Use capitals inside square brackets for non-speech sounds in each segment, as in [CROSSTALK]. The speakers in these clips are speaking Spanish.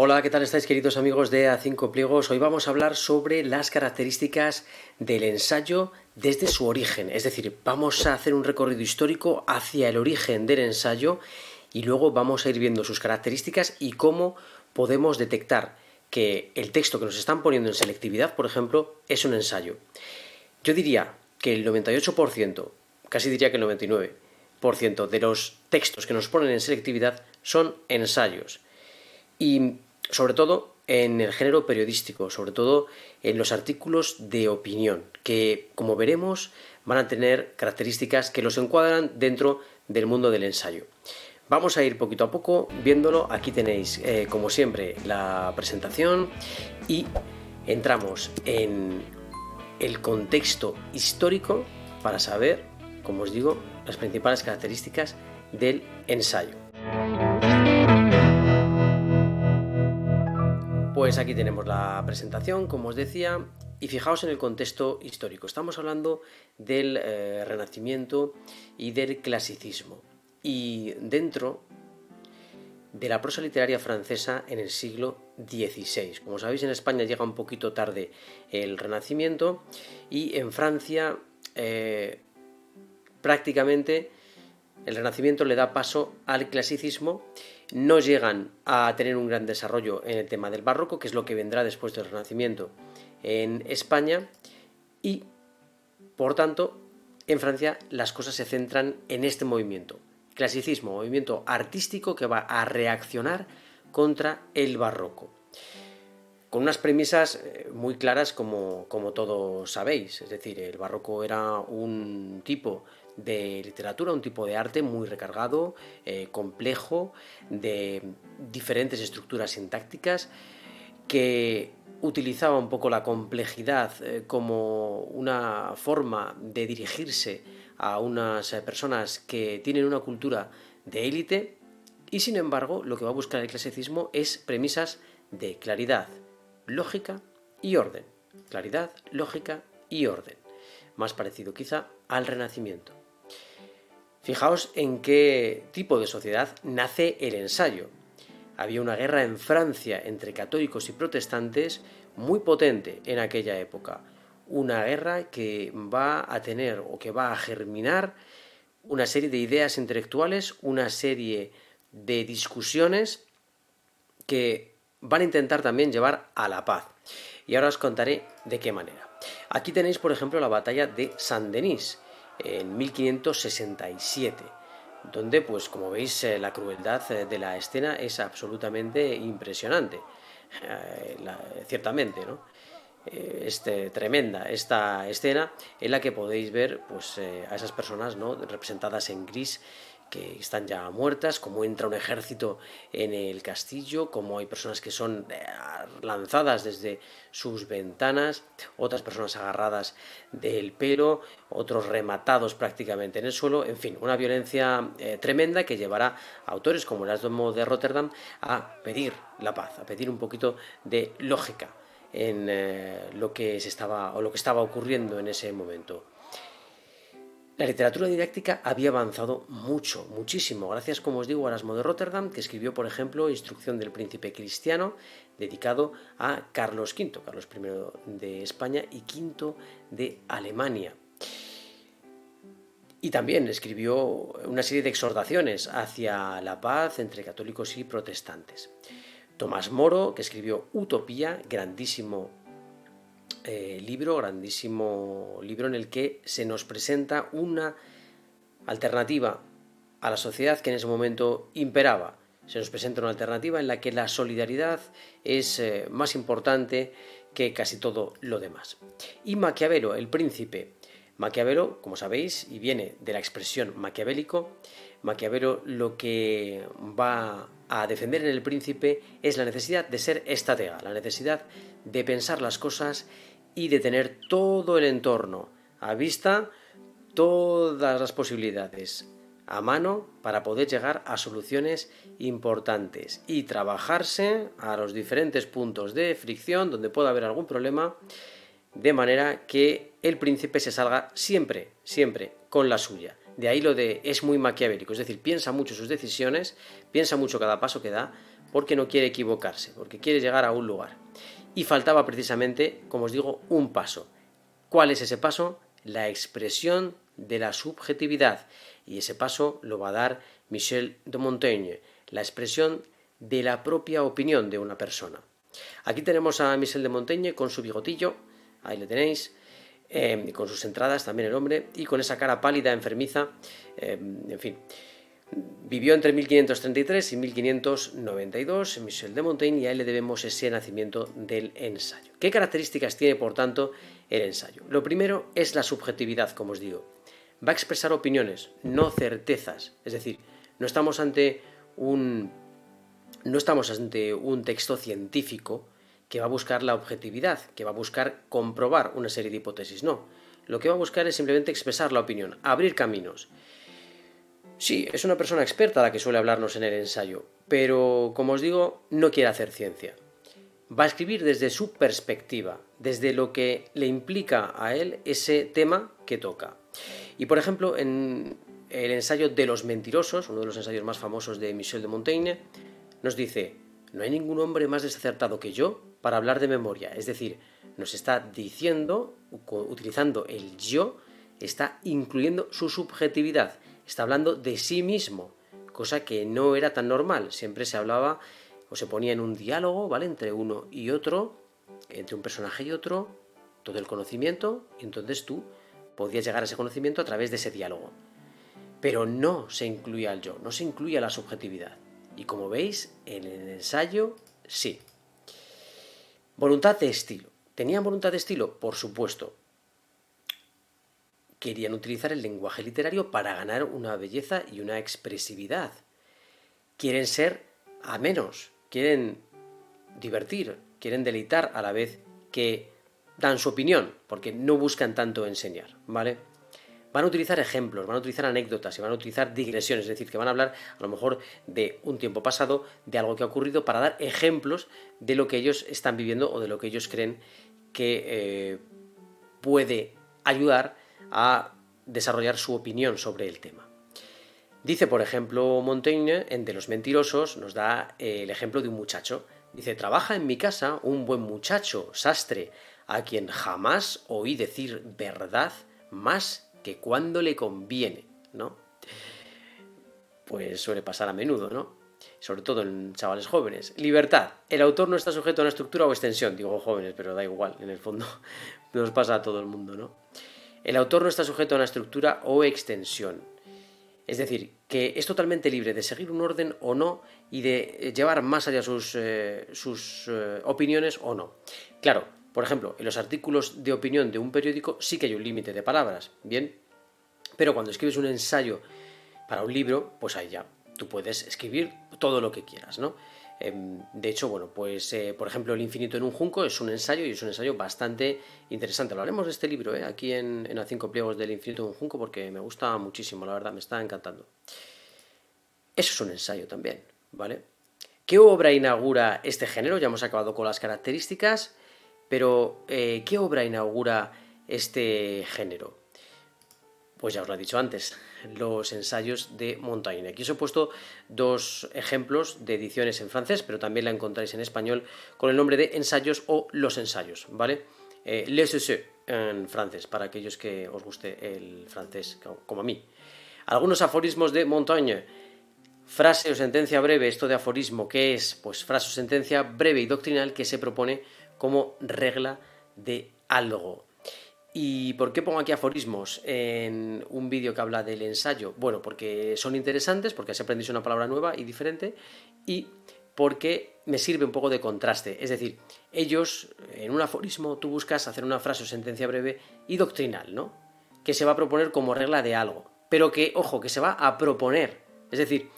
Hola, ¿qué tal estáis queridos amigos de A5 Pliegos? Hoy vamos a hablar sobre las características del ensayo desde su origen, es decir, vamos a hacer un recorrido histórico hacia el origen del ensayo y luego vamos a ir viendo sus características y cómo podemos detectar que el texto que nos están poniendo en selectividad, por ejemplo, es un ensayo. Yo diría que el 98%, casi diría que el 99% de los textos que nos ponen en selectividad son ensayos. Y sobre todo en el género periodístico, sobre todo en los artículos de opinión, que como veremos van a tener características que los encuadran dentro del mundo del ensayo. Vamos a ir poquito a poco viéndolo. Aquí tenéis, eh, como siempre, la presentación y entramos en el contexto histórico para saber, como os digo, las principales características del ensayo. Pues aquí tenemos la presentación, como os decía, y fijaos en el contexto histórico. Estamos hablando del eh, Renacimiento y del clasicismo. Y dentro de la prosa literaria francesa en el siglo XVI. Como sabéis, en España llega un poquito tarde el Renacimiento y en Francia eh, prácticamente el Renacimiento le da paso al clasicismo no llegan a tener un gran desarrollo en el tema del barroco, que es lo que vendrá después del Renacimiento en España, y por tanto en Francia las cosas se centran en este movimiento, clasicismo, movimiento artístico que va a reaccionar contra el barroco. Con unas premisas eh, muy claras como, como todos sabéis, es decir, el barroco era un tipo de literatura, un tipo de arte muy recargado, eh, complejo, de diferentes estructuras sintácticas, que utilizaba un poco la complejidad eh, como una forma de dirigirse a unas eh, personas que tienen una cultura de élite y sin embargo lo que va a buscar el clasicismo es premisas de claridad, lógica y orden. Claridad, lógica y orden. Más parecido quizá al renacimiento. Fijaos en qué tipo de sociedad nace el ensayo. Había una guerra en Francia entre católicos y protestantes muy potente en aquella época. Una guerra que va a tener o que va a germinar una serie de ideas intelectuales, una serie de discusiones que van a intentar también llevar a la paz. Y ahora os contaré de qué manera. Aquí tenéis, por ejemplo, la batalla de Saint-Denis en 1567, donde, pues como veis, eh, la crueldad eh, de la escena es absolutamente impresionante, eh, ciertamente, ¿no? Este, tremenda esta escena en la que podéis ver pues, a esas personas ¿no? representadas en gris que están ya muertas, como entra un ejército en el castillo, como hay personas que son eh, lanzadas desde sus ventanas, otras personas agarradas del pelo, otros rematados prácticamente en el suelo, en fin, una violencia eh, tremenda que llevará a autores como el Asdomo de Rotterdam a pedir la paz, a pedir un poquito de lógica en eh, lo que se estaba o lo que estaba ocurriendo en ese momento. La literatura didáctica había avanzado mucho, muchísimo, gracias, como os digo, a Erasmo de Rotterdam, que escribió, por ejemplo, Instrucción del Príncipe Cristiano, dedicado a Carlos V, Carlos I de España y V de Alemania. Y también escribió una serie de exhortaciones hacia la paz entre católicos y protestantes. Tomás Moro, que escribió Utopía, grandísimo eh, libro, grandísimo libro en el que se nos presenta una alternativa a la sociedad que en ese momento imperaba. Se nos presenta una alternativa en la que la solidaridad es eh, más importante que casi todo lo demás. Y Maquiavelo, el príncipe. Maquiavelo, como sabéis, y viene de la expresión maquiavélico, Maquiavelo lo que va a defender en el príncipe es la necesidad de ser estratega, la necesidad de pensar las cosas y de tener todo el entorno a vista, todas las posibilidades a mano para poder llegar a soluciones importantes y trabajarse a los diferentes puntos de fricción donde pueda haber algún problema, de manera que el príncipe se salga siempre, siempre con la suya. De ahí lo de es muy maquiavélico, es decir, piensa mucho sus decisiones, piensa mucho cada paso que da porque no quiere equivocarse, porque quiere llegar a un lugar. Y faltaba precisamente, como os digo, un paso. ¿Cuál es ese paso? La expresión de la subjetividad. Y ese paso lo va a dar Michel de Montaigne, la expresión de la propia opinión de una persona. Aquí tenemos a Michel de Montaigne con su bigotillo, ahí le tenéis, eh, con sus entradas también el hombre, y con esa cara pálida, enfermiza, eh, en fin. Vivió entre 1533 y 1592 Michel de Montaigne y a él le debemos ese nacimiento del ensayo. ¿Qué características tiene, por tanto, el ensayo? Lo primero es la subjetividad, como os digo. Va a expresar opiniones, no certezas. Es decir, no estamos ante un, no estamos ante un texto científico que va a buscar la objetividad, que va a buscar comprobar una serie de hipótesis. No. Lo que va a buscar es simplemente expresar la opinión, abrir caminos. Sí, es una persona experta la que suele hablarnos en el ensayo, pero como os digo, no quiere hacer ciencia. Va a escribir desde su perspectiva, desde lo que le implica a él ese tema que toca. Y por ejemplo, en el ensayo de los mentirosos, uno de los ensayos más famosos de Michel de Montaigne, nos dice, no hay ningún hombre más desacertado que yo para hablar de memoria. Es decir, nos está diciendo, utilizando el yo, está incluyendo su subjetividad está hablando de sí mismo, cosa que no era tan normal. Siempre se hablaba o se ponía en un diálogo, ¿vale? Entre uno y otro, entre un personaje y otro, todo el conocimiento, y entonces tú podías llegar a ese conocimiento a través de ese diálogo. Pero no se incluía el yo, no se incluía la subjetividad. Y como veis, en el ensayo, sí. Voluntad de estilo. ¿Tenían voluntad de estilo? Por supuesto querían utilizar el lenguaje literario para ganar una belleza y una expresividad. Quieren ser amenos, quieren divertir, quieren deleitar a la vez que dan su opinión, porque no buscan tanto enseñar, ¿vale? Van a utilizar ejemplos, van a utilizar anécdotas y van a utilizar digresiones, es decir, que van a hablar a lo mejor de un tiempo pasado, de algo que ha ocurrido, para dar ejemplos de lo que ellos están viviendo o de lo que ellos creen que eh, puede ayudar a desarrollar su opinión sobre el tema. Dice, por ejemplo, Montaigne, en De los mentirosos, nos da eh, el ejemplo de un muchacho. Dice, trabaja en mi casa un buen muchacho, sastre, a quien jamás oí decir verdad más que cuando le conviene, ¿no? Pues suele pasar a menudo, ¿no? Sobre todo en chavales jóvenes. Libertad. El autor no está sujeto a una estructura o extensión. Digo jóvenes, pero da igual, en el fondo [LAUGHS] nos pasa a todo el mundo, ¿no? El autor no está sujeto a una estructura o extensión. Es decir, que es totalmente libre de seguir un orden o no y de llevar más allá sus, eh, eh, opiniones o no. Claro, por ejemplo, en los artículos de opinión de un periódico sí que hay un límite de palabras, ¿bien? Pero cuando escribes un ensayo para un libro, pues ahí ya, tú puedes escribir todo lo que quieras, ¿no? Em, de hecho, bueno, pues eh, por ejemplo El infinito en un junco es un ensayo y es un ensayo bastante interesante. Hablaremos de este libro eh, aquí en, en A cinco pliegos del infinito en un junco porque me gusta muchísimo, la verdad, me está encantando. Eso es un ensayo también, ¿vale? ¿Qué obra inaugura este género? Ya hemos acabado con las características, pero eh, ¿qué obra inaugura este género? Pues ya os lo he dicho antes, los ensayos de Montaigne. Aquí os he puesto dos ejemplos de ediciones en francés, pero también la encontráis en español con el nombre de ensayos o los ensayos, ¿vale? Eh, les en francés, para aquellos que os guste el francés, como a mí. Algunos aforismos de Montaigne. Frase o sentencia breve, esto de aforismo, ¿qué es? Pues frase o sentencia breve y doctrinal que se propone como regla de algo. ¿Y por qué pongo aquí aforismos en un vídeo que habla del ensayo? Bueno, porque son interesantes, porque así aprendéis una palabra nueva y diferente, y porque me sirve un poco de contraste. Es decir, ellos, en un aforismo, tú buscas hacer una frase o sentencia breve y doctrinal, ¿no? Que se va a proponer como regla de algo, pero que, ojo, que se va a proponer. Es decir,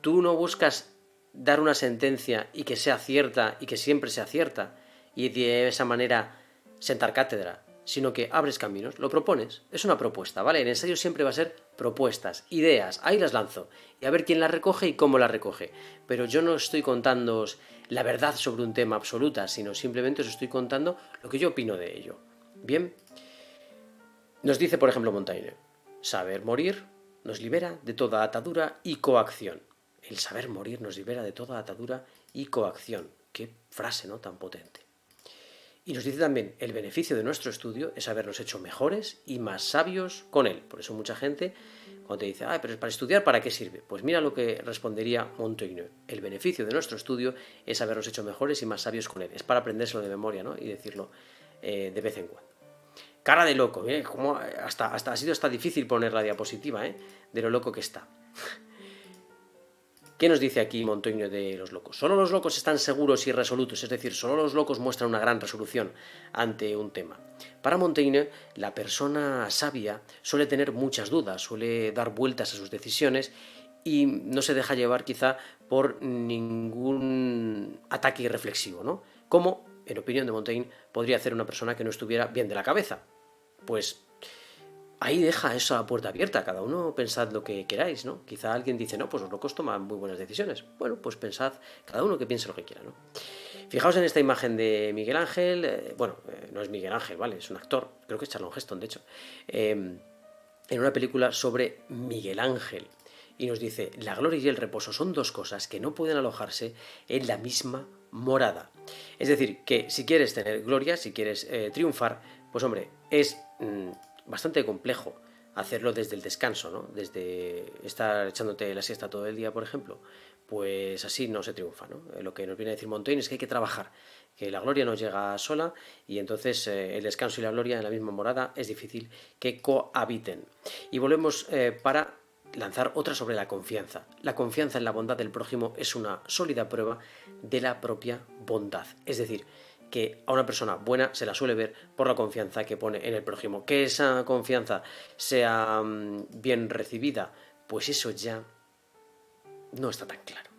tú no buscas dar una sentencia y que sea cierta y que siempre sea cierta, y de esa manera sentar cátedra sino que abres caminos, lo propones. Es una propuesta, ¿vale? El ensayo siempre va a ser propuestas, ideas, ahí las lanzo. Y a ver quién las recoge y cómo las recoge. Pero yo no estoy contando la verdad sobre un tema absoluta, sino simplemente os estoy contando lo que yo opino de ello. Bien, nos dice, por ejemplo, Montaigne, saber morir nos libera de toda atadura y coacción. El saber morir nos libera de toda atadura y coacción. Qué frase, ¿no? Tan potente. Y nos dice también, el beneficio de nuestro estudio es habernos hecho mejores y más sabios con él. Por eso mucha gente, cuando te dice, ah, pero para estudiar, ¿para qué sirve? Pues mira lo que respondería Montaigne. El beneficio de nuestro estudio es habernos hecho mejores y más sabios con él. Es para aprendérselo de memoria, ¿no? Y decirlo eh, de vez en cuando. Cara de loco, ¿eh? Hasta, ha sido hasta difícil poner la diapositiva, ¿eh? De lo loco que está. ¿Qué nos dice aquí Montaigne de los locos? Solo los locos están seguros y resolutos, es decir, solo los locos muestran una gran resolución ante un tema. Para Montaigne, la persona sabia suele tener muchas dudas, suele dar vueltas a sus decisiones y no se deja llevar quizá por ningún ataque irreflexivo, ¿no? Como, en opinión de Montaigne, podría hacer una persona que no estuviera bien de la cabeza. Pues ahí deja esa puerta abierta, cada uno pensad lo que queráis, ¿no? Quizá alguien dice, no, pues los locos toman muy buenas decisiones. Bueno, pues pensad, cada uno que piense lo que quiera, ¿no? Fijaos en esta imagen de Miguel Ángel, eh, bueno, eh, no es Miguel Ángel, ¿vale? Es un actor, creo que es Charlon Heston, de hecho, em, en una película sobre Miguel Ángel. Y nos dice, la gloria y el reposo son dos cosas que no pueden alojarse en la misma morada. Es decir, que si quieres tener gloria, si quieres eh, triunfar, pues hombre, es... Mm, bastante complejo hacerlo desde el descanso, ¿no? Desde estar echándote la siesta todo el día, por ejemplo, pues así no se triunfa, ¿no? Eh, lo que nos viene a decir Montaigne es que hay que trabajar, que la gloria no llega sola y entonces eh, el descanso y la gloria en la misma morada es difícil que cohabiten. Y volvemos eh, para lanzar otra sobre la confianza. La confianza en la bondad del prójimo es una sólida prueba de la propia bondad. Es decir, que a una persona buena se la suele ver por la confianza que pone en el prójimo. Que esa confianza sea mm, bien recibida, pues eso ya no está tan claro.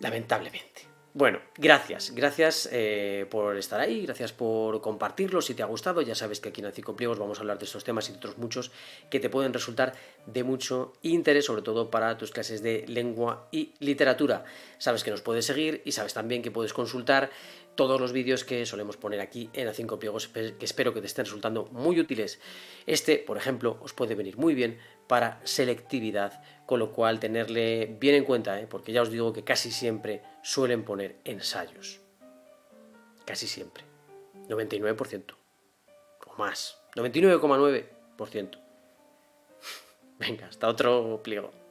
Lamentablemente. Bueno, gracias, gracias eh, por estar ahí, gracias por compartirlo. Si te ha gustado, ya sabes que aquí en Cinco Pliegos vamos a hablar de estos temas y de otros muchos que te pueden resultar de mucho interés, sobre todo para tus clases de lengua y literatura. Sabes que nos puedes seguir y sabes también que puedes consultar todos los vídeos que solemos poner aquí en a 5 pliegos que espero que te estén resultando muy útiles. Este, por ejemplo, os puede venir muy bien para selectividad, con lo cual tenerle bien en cuenta, ¿eh? porque ya os digo que casi siempre suelen poner ensayos. Casi siempre. 99% o más. 99,9%. [LAUGHS] Venga, hasta otro pliego.